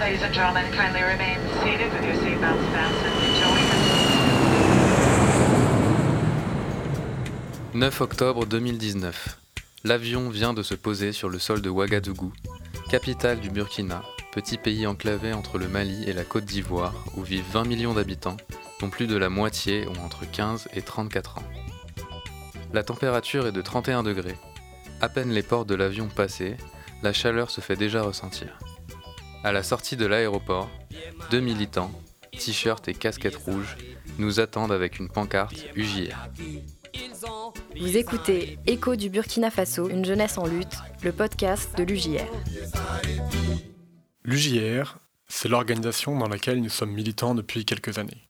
Ladies and gentlemen, kindly remain seated with your seatbelts fastened. Enjoy your 9 octobre 2019. L'avion vient de se poser sur le sol de Ouagadougou, capitale du Burkina, petit pays enclavé entre le Mali et la Côte d'Ivoire, où vivent 20 millions d'habitants, dont plus de la moitié ont entre 15 et 34 ans. La température est de 31 degrés. À peine les portes de l'avion passées, la chaleur se fait déjà ressentir. À la sortie de l'aéroport, deux militants, t-shirt et casquette rouge, nous attendent avec une pancarte UJR. Vous écoutez Écho du Burkina Faso, une jeunesse en lutte, le podcast de l'UJR. L'UJR, c'est l'organisation dans laquelle nous sommes militants depuis quelques années.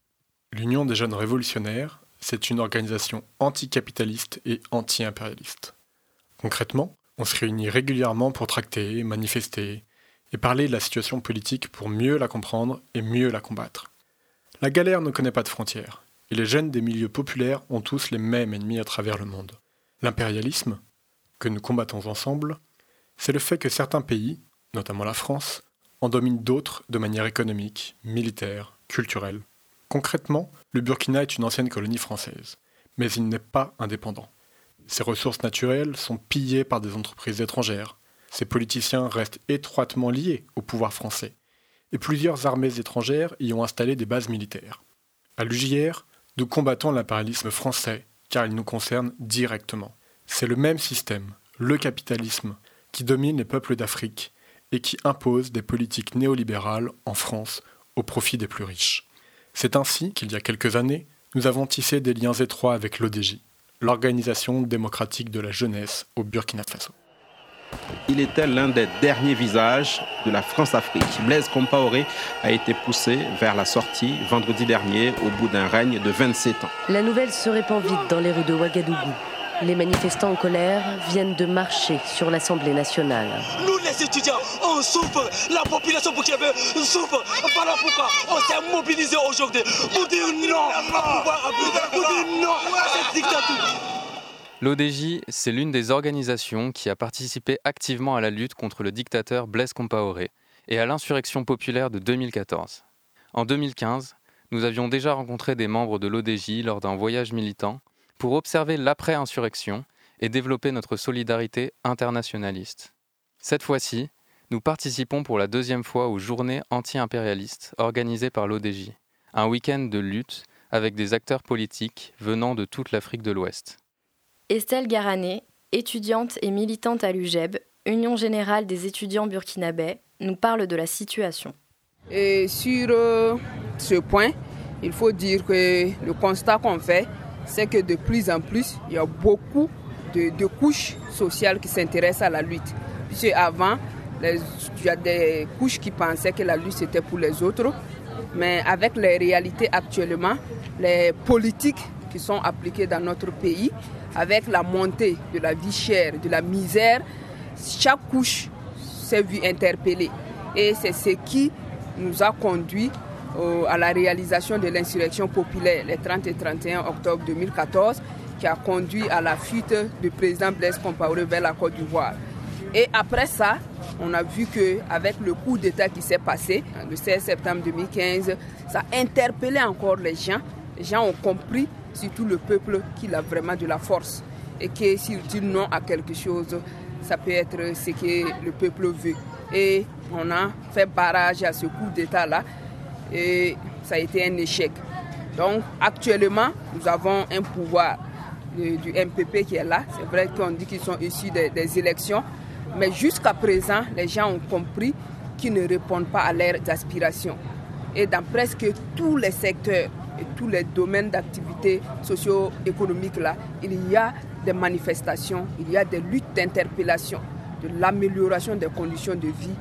L'Union des jeunes révolutionnaires, c'est une organisation anticapitaliste et anti-impérialiste. Concrètement, on se réunit régulièrement pour tracter, manifester et parler de la situation politique pour mieux la comprendre et mieux la combattre. La galère ne connaît pas de frontières, et les jeunes des milieux populaires ont tous les mêmes ennemis à travers le monde. L'impérialisme, que nous combattons ensemble, c'est le fait que certains pays, notamment la France, en dominent d'autres de manière économique, militaire, culturelle. Concrètement, le Burkina est une ancienne colonie française, mais il n'est pas indépendant. Ses ressources naturelles sont pillées par des entreprises étrangères, ses politiciens restent étroitement liés au pouvoir français, et plusieurs armées étrangères y ont installé des bases militaires. À l'UJR, nous combattons l'impérialisme français, car il nous concerne directement. C'est le même système, le capitalisme, qui domine les peuples d'Afrique et qui impose des politiques néolibérales en France au profit des plus riches. C'est ainsi qu'il y a quelques années, nous avons tissé des liens étroits avec l'ODJ, l'Organisation démocratique de la jeunesse au Burkina Faso. Il était l'un des derniers visages de la France-Afrique. Blaise Compaoré a été poussé vers la sortie vendredi dernier au bout d'un règne de 27 ans. La nouvelle se répand vite dans les rues de Ouagadougou. Les manifestants en colère viennent de marcher sur l'Assemblée nationale. Nous, les étudiants, on souffre. La population burkinabé souffre. Voilà pourquoi on s'est mobilisé aujourd'hui pour dire non pour dire non à cette dictature. L'ODJ, c'est l'une des organisations qui a participé activement à la lutte contre le dictateur Blaise Compaoré et à l'insurrection populaire de 2014. En 2015, nous avions déjà rencontré des membres de l'ODJ lors d'un voyage militant pour observer l'après-insurrection et développer notre solidarité internationaliste. Cette fois-ci, nous participons pour la deuxième fois aux journées anti-impérialistes organisées par l'ODJ, un week-end de lutte avec des acteurs politiques venant de toute l'Afrique de l'Ouest. Estelle Garané, étudiante et militante à l'UGEB, Union générale des étudiants burkinabais, nous parle de la situation. Et sur euh, ce point, il faut dire que le constat qu'on fait, c'est que de plus en plus, il y a beaucoup de, couches sociales qui s'intéressent à la lutte. Puisque avant, il y a des couches qui pensaient que la lutte c'était pour les autres, mais avec les réalités actuellement, les politiques qui sont appliquées dans notre pays, avec la montée de la vie chère, de la misère, chaque couche s'est vue interpellée. Et c'est ce qui nous a conduit euh, à la réalisation de l'insurrection populaire les 30 et 31 octobre 2014 qui a conduit à la fuite du président Blaise Compaoré vers la Côte d'Ivoire. Et après ça, on a vu qu'avec le coup d'État qui s'est passé le 16 septembre 2015, ça a interpellé encore les gens. Les gens ont compris, surtout le peuple, qu'il a vraiment de la force. Et que s'il dit non à quelque chose, ça peut être ce que le peuple veut. Et on a fait barrage à ce coup d'État-là et ça a été un échec. Donc actuellement, nous avons un pouvoir du, MPP qui est là. C'est vrai qu'on dit qu'ils sont issus des élections, mais jusqu'à présent, les gens ont compris qu'ils ne répondent pas à leurs aspirations. Et dans presque tous les secteurs tous les domaines d'activité socio-économique là, il y a des manifestations, il y a des luttes d'interpellation, de l'amélioration des conditions de vie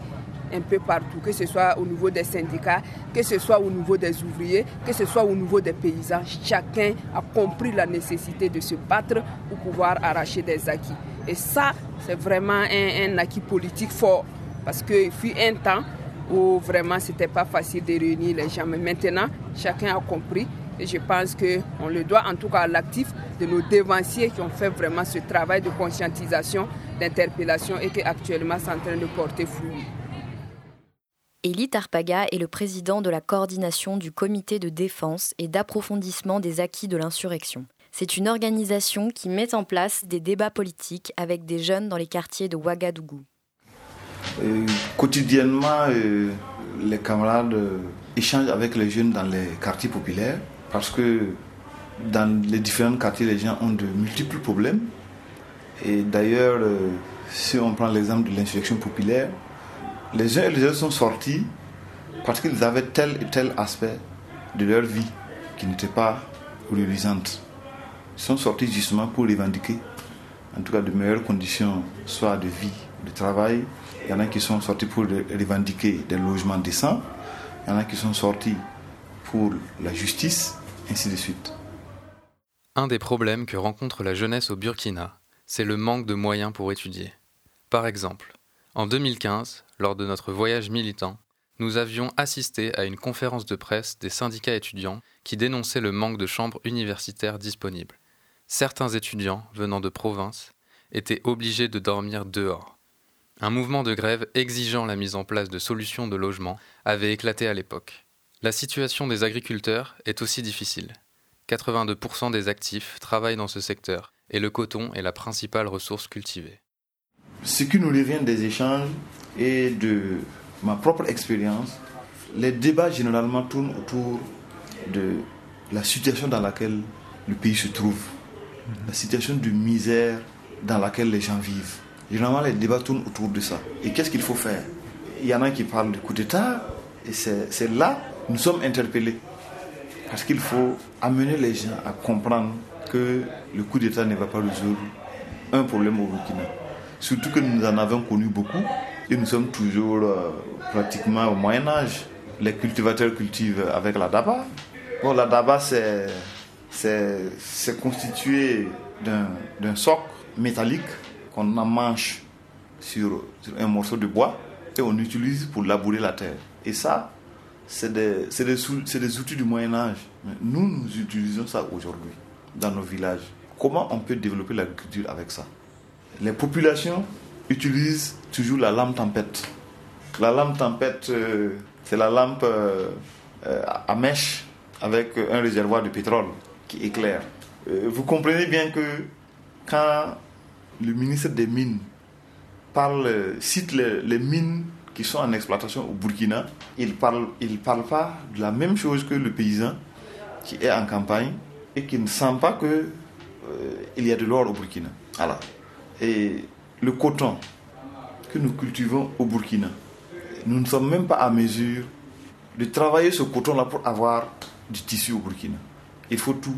un peu partout, que ce soit au niveau des syndicats, que ce soit au niveau des ouvriers, que ce soit au niveau des paysans. Chacun a compris la nécessité de se battre pour pouvoir arracher des acquis. Et ça, c'est vraiment un, un, acquis politique fort. Parce qu'il fut un temps où vraiment c'était pas facile de réunir les gens. Mais maintenant, chacun a compris. Et je pense qu'on le doit en tout cas à l'actif de nos dévanciers qui ont fait vraiment ce travail de conscientisation, d'interpellation et qui actuellement sont en train de porter fruit. Elie Tarpaga est le président de la coordination du comité de défense et d'approfondissement des acquis de l'insurrection. C'est une organisation qui met en place des débats politiques avec des jeunes dans les quartiers de Ouagadougou. Euh, quotidiennement, euh, les camarades euh, échangent avec les jeunes dans les quartiers populaires parce que dans les différents quartiers, les gens ont de multiples problèmes. Et d'ailleurs, si on prend l'exemple de l'insurrection populaire, les uns et les autres sont sortis parce qu'ils avaient tel et tel aspect de leur vie qui n'était pas reluisante. Ils sont sortis justement pour revendiquer, en tout cas, de meilleures conditions, soit de vie, de travail. Il y en a qui sont sortis pour revendiquer des logements décents. Il y en a qui sont sortis pour la justice, ainsi de suite. Un des problèmes que rencontre la jeunesse au Burkina, c'est le manque de moyens pour étudier. Par exemple, en 2015, lors de notre voyage militant, nous avions assisté à une conférence de presse des syndicats étudiants qui dénonçaient le manque de chambres universitaires disponibles. Certains étudiants venant de province étaient obligés de dormir dehors. Un mouvement de grève exigeant la mise en place de solutions de logement avait éclaté à l'époque. La situation des agriculteurs est aussi difficile. 82% des actifs travaillent dans ce secteur et le coton est la principale ressource cultivée. Ce qui nous revient des échanges et de ma propre expérience, les débats généralement tournent autour de la situation dans laquelle le pays se trouve, la situation de misère dans laquelle les gens vivent. Généralement, les débats tournent autour de ça. Et qu'est-ce qu'il faut faire? Il y en a qui parlent du coup d'État, et c'est là nous sommes interpellés. Parce qu'il faut amener les gens à comprendre que le coup d'État ne va pas résoudre un problème au Burkina. Surtout que nous en avons connu beaucoup et nous sommes toujours euh, pratiquement au Moyen Âge. Les cultivateurs cultivent avec la daba. Bon, la daba, c'est, constitué d'un, socle métallique qu'on emmanche sur, sur un morceau de bois et on utilise pour labourer la terre. Et ça, c'est des, des, outils du Moyen Âge. nous, nous utilisons ça aujourd'hui dans nos villages. Comment on peut développer l'agriculture avec ça? Les populations utilisent toujours la lampe tempête. La lampe tempête, euh, c'est la lampe euh, euh, à mèche avec un réservoir de pétrole qui éclaire. vous comprenez bien que quand le ministre des Mines parle, cite les, mines qui sont en exploitation au Burkina, il ne parle, il parle pas de la même chose que le paysan qui est en campagne et qui ne sent pas qu'il il y a de l'or au Burkina. Voilà. Et le coton que nous cultivons au Burkina, nous ne sommes même pas à mesure de travailler ce coton-là pour avoir du tissu au Burkina. Il faut tout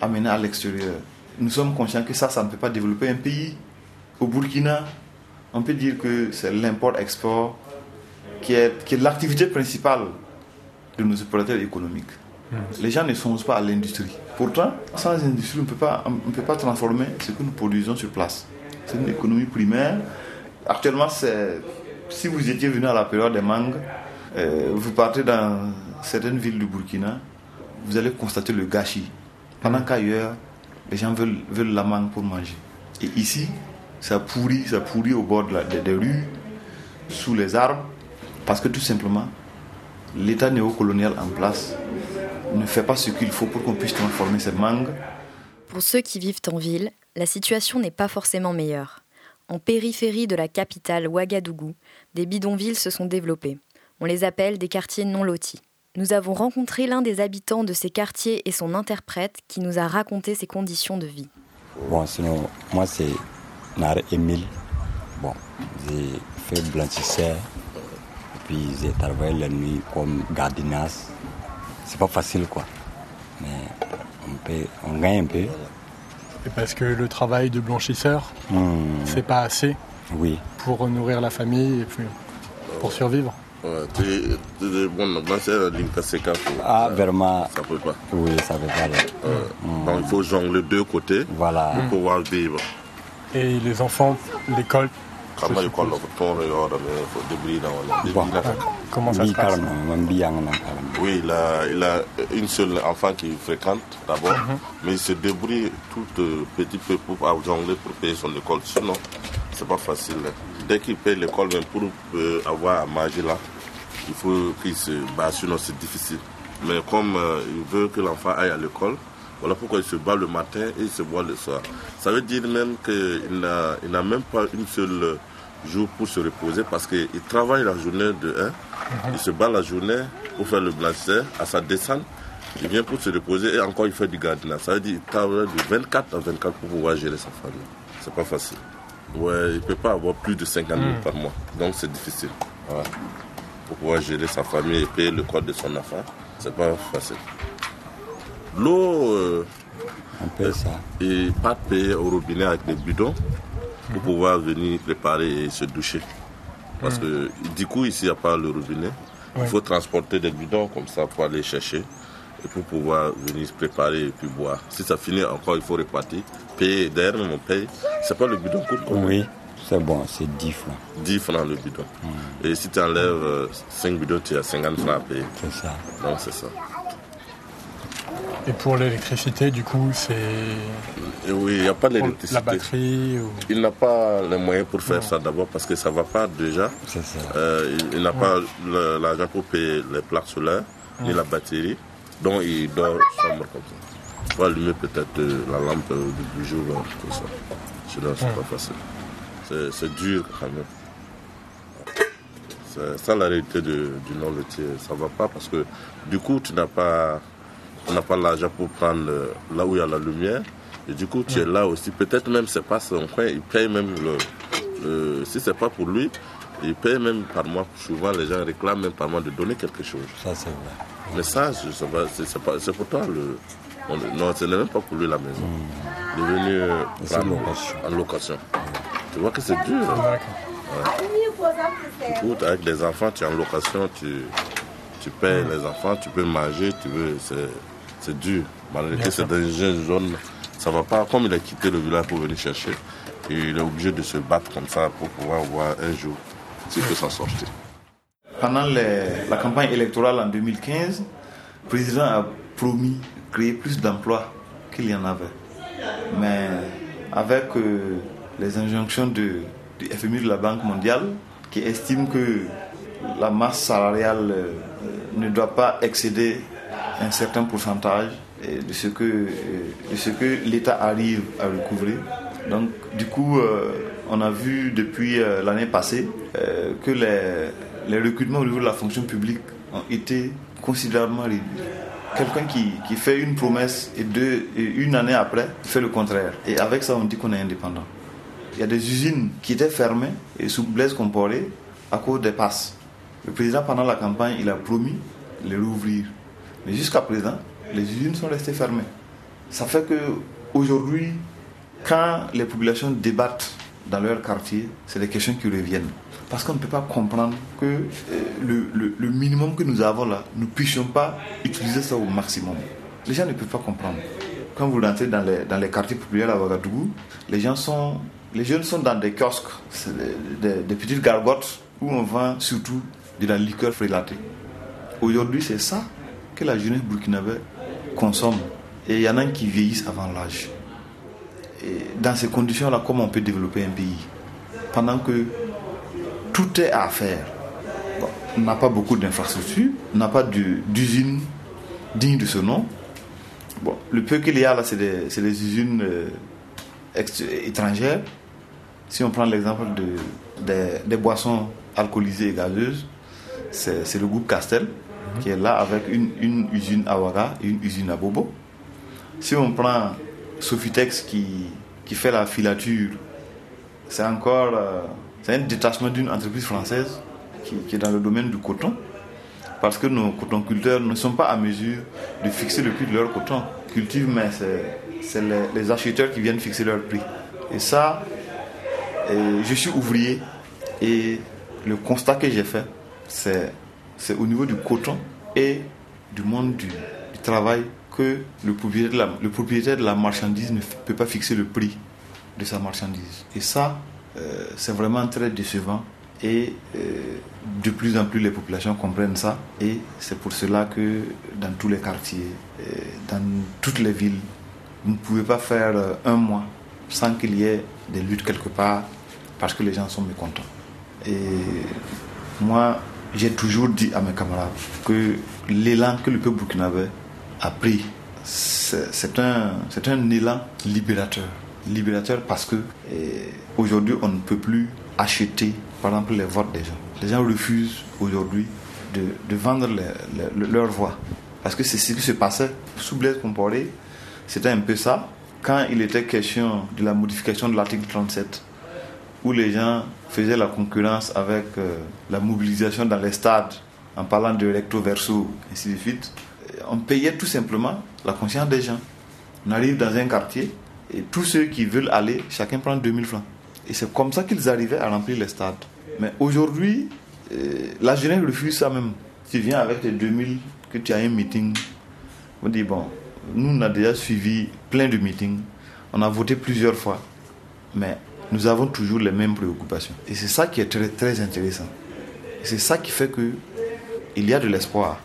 amener à l'extérieur. Nous sommes conscients que ça, ça ne peut pas développer un pays. Au Burkina, on peut dire que c'est l'import-export qui est, qui est l'activité principale de nos opérateurs économiques. Hmm. Les gens ne songent pas à l'industrie. Pourtant, sans industrie, on ne peut pas transformer ce que nous produisons sur place. C'est une économie primaire. Actuellement, si vous étiez venu à la période des mangues, euh, vous partez dans certaines villes du Burkina, vous allez constater le gâchis. Pendant qu'ailleurs, les gens veulent, la mangue pour manger. Et ici, ça pourrit, ça pourrit au bord des rues, sous les arbres, parce que tout simplement, l'État néocolonial en place ne fait pas ce qu'il faut pour qu'on puisse transformer ces mangues. Pour ceux qui vivent en ville, la situation n'est pas forcément meilleure. En périphérie de la capitale Ouagadougou, des bidonvilles se sont développés. On les appelle des quartiers non lotis. Nous avons rencontré l'un des habitants de ces quartiers et son interprète qui nous a raconté ses conditions de vie. Bon, sinon, moi c'est Nar Emile. Bon, j'ai fait blanchisseur, puis j'ai travaillé la nuit comme gardinas. C'est pas facile quoi, mais on, peut, on gagne un peu. Et parce que le travail de blanchisseur, hmm. c'est pas assez oui. pour nourrir la famille et puis pour survivre. Ah, vraiment. Ça peut pas. Oui, ça peut pas. Hmm. Donc, il faut jongler deux côtés voilà. pour pouvoir vivre. Et les enfants, l'école, Comment ça se passe? Oui, il a, il a une seule enfant qui fréquente d'abord, mhm. mais il se débrouille tout petit peu pour jongler pour payer son école. Sinon, c'est pas facile. Dès qu'il paye l'école, même pour euh, avoir à manger là, il faut qu'il se bat, sinon c'est difficile. Mais comme euh, il veut que l'enfant aille à l'école, voilà pourquoi il se bat le matin et il se bat le soir. Ça veut dire même qu'il n'a, il n'a même pas une seule jour pour se reposer parce qu'il travaille la journée de 1, il se bat la journée pour faire le blanchisseur, à sa descente, il vient pour se reposer et encore il fait du gardiennage. Ça veut dire qu'il travaille de 24 à 24 pour pouvoir gérer sa famille. C'est pas facile. Ouais, il ne peut pas avoir plus de 50 000 par mois. Donc c'est difficile. Voilà. Pour pouvoir gérer sa famille et payer le code de son enfant, c'est pas facile. L'eau, euh, On paye ça. et pas payer au robinet avec des bidons pour pouvoir venir préparer et se doucher. Parce que du coup, ici, il n'y a pas le robinet. Il faut transporter des bidons comme ça pour aller chercher et pour pouvoir venir se préparer et puis boire. Si ça finit encore, il faut repartir. Payer, même on paye. C'est pas le bidon coûte Oui, c'est bon, c'est 10 francs. 10 francs le bidon. Et si tu enlèves 5 bidons, tu as 50 francs à payer. C'est ça. Donc c'est ça. Et pour l'électricité, du coup, c'est oui, il n'y a pas d'électricité. la batterie ou... Il n'a pas les moyens pour faire ça d'abord parce que ça ne va pas déjà. C'est ça. Euh, il il n'a pas l'argent pour payer les plaques solaires ni la batterie. Donc il dort sombre comme ça. Il faut allumer peut-être euh, la lampe euh, du, du jour, tout ça. Sinon, c'est pas facile. C'est- dur quand même. C'est ça la réalité de- du non-laitier. Ça va pas parce que du coup, tu n'as pas, tu n'as pas l'argent pour prendre là où il y a la lumière. Et du coup, tu es là aussi. Peut-être même c'est pas son coin. Il paye même le, le- si c'est pas pour lui, il paye même par mois. Souvent, les gens réclament même par mois de donner quelque chose. Ça, c'est vrai. Mais ça, c'est, pour toi le. on- non, ce n'est même pas pour lui la maison. Il est venu euh, prendre en location. Tu vois que c'est dur. hein. Coup, avec des enfants, tu es en location, tu, tu payes les enfants, tu peux manger, tu veux, c'est, c'est dur. Malgré que c'est dans une zone, ça va pas. Comme il a quitté le village pour venir chercher, et il est obligé de se battre comme ça pour pouvoir voir un jour s'il peut s'en sortir. Pendant les- la campagne électorale en 2015, le président a promis de créer plus d'emplois qu'il y en avait. Mais avec euh, les injonctions du FMI de la Banque mondiale, qui estime que la masse salariale euh, ne doit pas excéder un certain pourcentage euh, de ce que, l'État arrive à recouvrer. Donc, du coup, euh, on a vu depuis l'année passée que les, recrutements au niveau de la fonction publique ont été considérablement réduits. Quelqu'un qui, fait une promesse et une année après fait le contraire. Et avec ça, on dit qu'on est indépendant. Il y a des usines qui étaient fermées et sous Blaise Compaoré à cause des passes. Le président, pendant la campagne, il a promis de les rouvrir. Mais jusqu'à présent, les usines sont restées fermées. Ça fait que aujourd'hui, quand les populations débattent dans leur quartier, c'est des questions qui reviennent. Parce qu'on ne peut pas comprendre que euh, le, minimum que nous avons là, nous ne puissions pas utiliser ça au maximum. Les gens ne peuvent pas comprendre. Quand vous rentrez dans les, dans les quartiers populaires à Ouagadougou, les gens sont, les jeunes sont dans des kiosques, des, petites gargotes où on vend surtout de la liqueur frélatée. Aujourd'hui, c'est ça que la jeunesse burkinabé consomme. Et il y en a qui vieillissent avant l'âge. Dans ces conditions-là, comment on peut développer un pays Pendant que tout est à faire? On n'a pas beaucoup d'infrastructures, on n'a pas d'usines dignes de ce nom. Le peu qu'il y a là, c'est des, usines euh, étrangères. Si on prend l'exemple de, des, des boissons alcoolisées et gazeuses, c'est le groupe Castel qui est là avec une, une usine à Ouaga et une usine à Bobo. Si on prend Sofitex qui, qui fait la filature, c'est encore euh, c'est un détachement d'une entreprise française qui, qui est dans le domaine du coton. Parce que nos cotonculteurs ne sont pas à mesure de fixer le prix de leur coton. Ils cultivent, mais c'est- c'est les, les acheteurs qui viennent fixer leur prix. Et ça, je suis ouvrier et le constat que j'ai fait, c'est c'est au niveau du coton et du monde du, travail que le propriétaire, de la, le propriétaire de la marchandise ne peut pas fixer le prix de sa marchandise. Et ça, euh, c'est vraiment très décevant. Et euh, de plus en plus, les populations comprennent ça. Et c'est pour cela que dans tous les quartiers, euh, dans toutes les villes, vous ne pouvez pas faire un mois sans qu'il y ait des luttes quelque part parce que les gens sont mécontents. Et moi, j'ai toujours dit à mes camarades que l'élan que le peuple burkinabé a pris, c'est un, un élan libérateur. Libérateur parce que aujourd'hui, on ne peut plus acheter, par exemple, les votes des gens. Les gens refusent aujourd'hui de, vendre leur voix. Parce que c'est ce qui se passait sous Blaise Compaoré. C'était un peu ça. Quand il était question de la modification de l'article 37, où les gens faisaient la concurrence avec euh, la mobilisation dans les stades, en parlant de recto verso, ainsi de suite, on payait tout simplement la conscience des gens. On arrive dans un quartier et tous ceux qui veulent aller, chacun prend 2000 francs. Et c'est comme ça qu'ils arrivaient à remplir les stades. Mais aujourd'hui, euh, la jeunesse refuse ça même. Tu viens avec tes 2000, que tu as un meeting, on dit bon, nous on a déjà suivi plein de meetings, on a voté plusieurs fois, mais nous avons toujours les mêmes préoccupations. Et c'est ça qui est très, intéressant. C'est ça qui fait que il y a de l'espoir.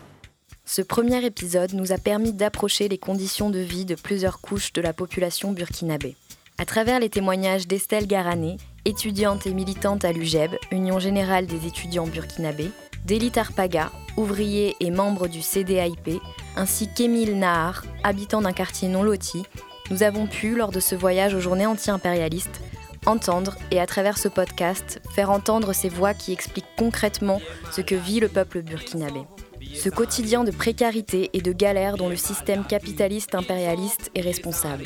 Ce premier épisode nous a permis d'approcher les conditions de vie de plusieurs couches de la population burkinabé. À travers les témoignages d'Estelle Garané, étudiante et militante à l'UGEB, Union générale des étudiants burkinabés, d'Elie Tarpaga, ouvrier et membre du CDAIP, ainsi qu'Émile Nahar, habitant d'un quartier non loti, nous avons pu, lors de ce voyage aux journées anti-impérialistes, entendre et à travers ce podcast, faire entendre ces voix qui expliquent concrètement ce que vit le peuple burkinabé. Ce quotidien de précarité et de galère dont le système capitaliste impérialiste est responsable.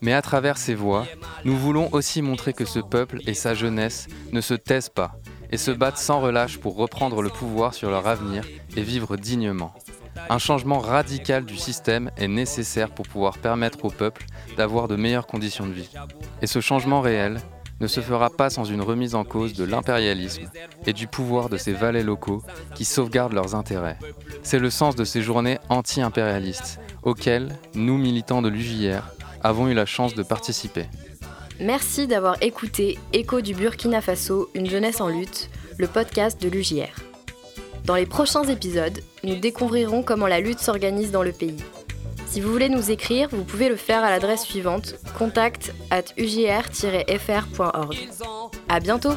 Mais à travers ces voix, nous voulons aussi montrer que ce peuple et sa jeunesse ne se taisent pas et se battent sans relâche pour reprendre le pouvoir sur leur avenir et vivre dignement. Un changement radical du système est nécessaire pour pouvoir permettre au peuple d'avoir de meilleures conditions de vie. Et ce changement réel ne se fera pas sans une remise en cause de l'impérialisme et du pouvoir de ces valets locaux qui sauvegardent leurs intérêts. C'est le sens de ces journées anti-impérialistes auxquelles nous, militants de l'UJR, avons eu la chance de participer. Merci d'avoir écouté Écho du Burkina Faso, une jeunesse en lutte, le podcast de l'UJR. Dans les prochains épisodes, nous découvrirons comment la lutte s'organise dans le pays. Si vous voulez nous écrire, vous pouvez le faire à l'adresse suivante contact at ugr-fr.org. À bientôt!